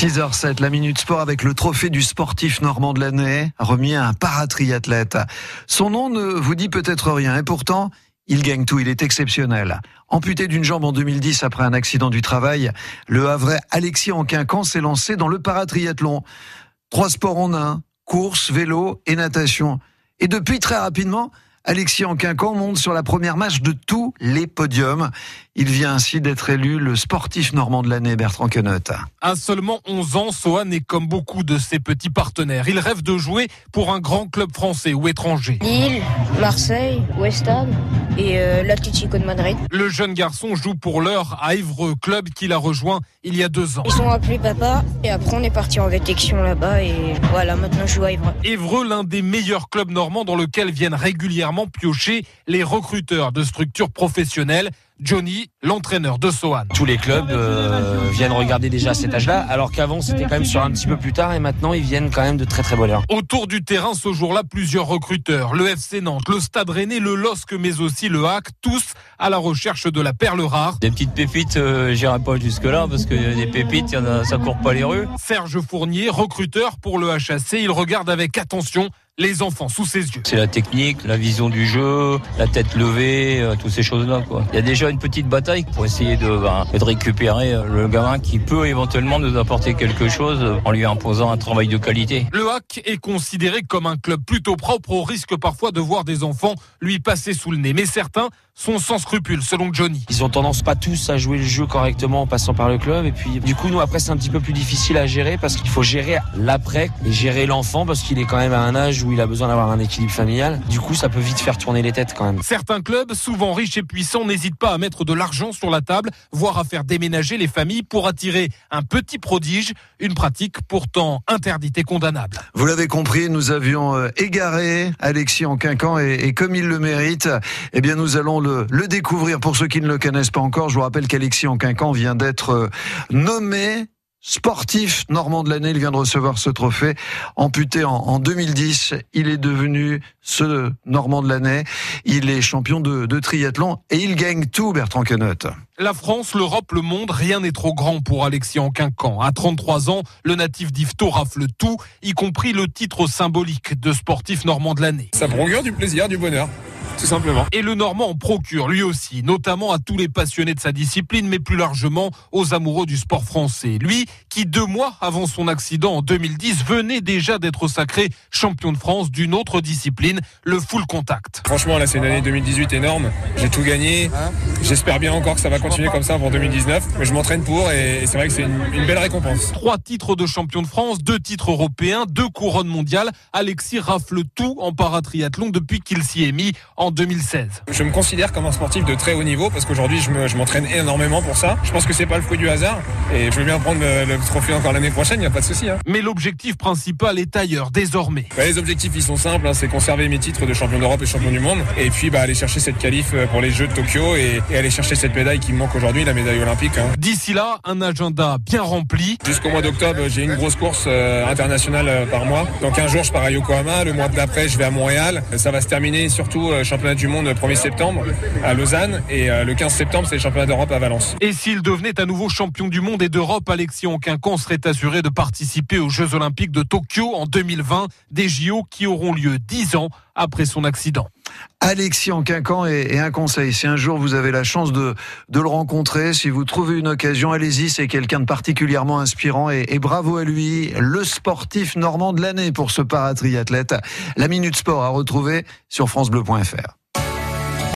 6h07, la Minute Sport avec le trophée du sportif normand de l'année, remis à un paratriathlète. Son nom ne vous dit peut-être rien, et pourtant, il gagne tout, il est exceptionnel. Amputé d'une jambe en 2010 après un accident du travail, le Havrais Alexis Anquincan s'est lancé dans le paratriathlon. Trois sports en un, course, vélo et natation. Et depuis très rapidement, Alexis Anquincan monte sur la première marche de tous les podiums. Il vient ainsi d'être élu le sportif normand de l'année, Bertrand Queneut. À seulement 11 ans, Sohan est comme beaucoup de ses petits partenaires. Il rêve de jouer pour un grand club français ou étranger. Lille, Marseille, West Ham et euh, l'Atlético de Madrid. Le jeune garçon joue pour l'heure à Évreux, club qu'il a rejoint il y a deux ans. Ils sont appelés papa et après on est parti en détection là-bas et voilà, maintenant je joue à Évreux. Évreux, l'un des meilleurs clubs normands dans lequel viennent régulièrement piocher les recruteurs de structures professionnelles. Johnny, l'entraîneur de Sohan. Tous les clubs euh, viennent regarder déjà à cet âge-là, alors qu'avant c'était quand même sur un petit peu plus tard et maintenant ils viennent quand même de très très bonne heure. Autour du terrain ce jour-là, plusieurs recruteurs, le FC Nantes, le Stade Rennais, le LOSC, mais aussi le HAC, tous à la recherche de la perle rare. Des petites pépites, euh, j'irai pas jusque-là parce que des pépites, y en a, ça court pas les rues. Serge Fournier, recruteur pour le HAC, il regarde avec attention les enfants sous ses yeux. C'est la technique, la vision du jeu, la tête levée, euh, toutes ces choses-là. Quoi. Il y a déjà une petite bataille pour essayer de, bah, de récupérer euh, le gamin qui peut éventuellement nous apporter quelque chose en lui imposant un travail de qualité. Le HAC est considéré comme un club plutôt propre au risque parfois de voir des enfants lui passer sous le nez. Mais certains sont sans scrupules, selon Johnny. Ils ont tendance pas tous à jouer le jeu correctement en passant par le club. Et puis, du coup, nous, après, c'est un petit peu plus difficile à gérer parce qu'il faut gérer l'après et gérer l'enfant parce qu'il est quand même à un âge où il a besoin d'avoir un équilibre familial. Du coup, ça peut vite faire tourner les têtes quand même. Certains clubs, souvent riches et puissants, n'hésitent pas à mettre de l'argent sur la table, voire à faire déménager les familles pour attirer un petit prodige, une pratique pourtant interdite et condamnable. Vous l'avez compris, nous avions euh, égaré Alexis en quinquant et, et, comme il le mérite, eh bien nous allons le, le, découvrir. Pour ceux qui ne le connaissent pas encore, je vous rappelle qu'Alexis en quinquant vient d'être euh, nommé sportif normand de l'année. Il vient de recevoir ce trophée. Amputé en, en 2010, il est devenu ce normand de l'année. Il est champion de, de, triathlon et il gagne tout, Bertrand Queneut. La France, l'Europe, le monde, rien n'est trop grand pour Alexis Anquincan. À 33 ans, le natif d'Yvetot rafle tout, y compris le titre symbolique de sportif normand de l'année. Ça procure du plaisir, du bonheur tout simplement. Et le Normand en procure lui aussi, notamment à tous les passionnés de sa discipline, mais plus largement aux amoureux du sport français. Lui, qui deux mois avant son accident en 2010 venait déjà d'être sacré champion de France d'une autre discipline, le full contact. Franchement, là, c'est une année 2018 énorme. J'ai tout gagné. J'espère bien encore que ça va continuer comme ça pour 2019. Mais je m'entraîne pour et c'est vrai que c'est une, une, belle récompense. Trois titres de champion de France, deux titres européens, deux couronnes mondiales. Alexis rafle tout en paratriathlon depuis qu'il s'y est mis en 2016. Je me considère comme un sportif de très haut niveau parce qu'aujourd'hui je m'entraîne énormément pour ça. Je pense que c'est pas le fruit du hasard et je veux bien prendre le, le trophée encore l'année prochaine, il n'y a pas de souci. Hein. Mais l'objectif principal est ailleurs désormais. Bah, les objectifs ils sont simples, hein, c'est conserver mes titres de champion d'Europe et champion du monde et puis bah, aller chercher cette qualif pour les Jeux de Tokyo et, et aller chercher cette médaille qui me manque aujourd'hui, la médaille olympique. Hein. D'ici là, un agenda bien rempli. Jusqu'au mois d'octobre, j'ai une grosse course euh, internationale euh, par mois. Dans 15 jours, je pars à Yokohama. Le mois d'après, je vais à Montréal. Ça va se terminer surtout euh, championnat du monde le 1er septembre à Lausanne et euh, le 15 septembre, c'est le championnat d'Europe à Valence. Et s'il devenait à nouveau champion du monde et d'Europe, Alexis Onquincan serait assuré de participer aux Jeux Olympiques de Tokyo en 2020, des JO qui auront lieu 10 ans après son accident. Alexis en quinquant et, un conseil. Si un jour vous avez la chance de, de le rencontrer, si vous trouvez une occasion, allez-y. C'est quelqu'un de particulièrement inspirant et, et, bravo à lui. Le sportif normand de l'année pour ce paratriathlète. La Minute Sport à retrouver sur FranceBleu.fr.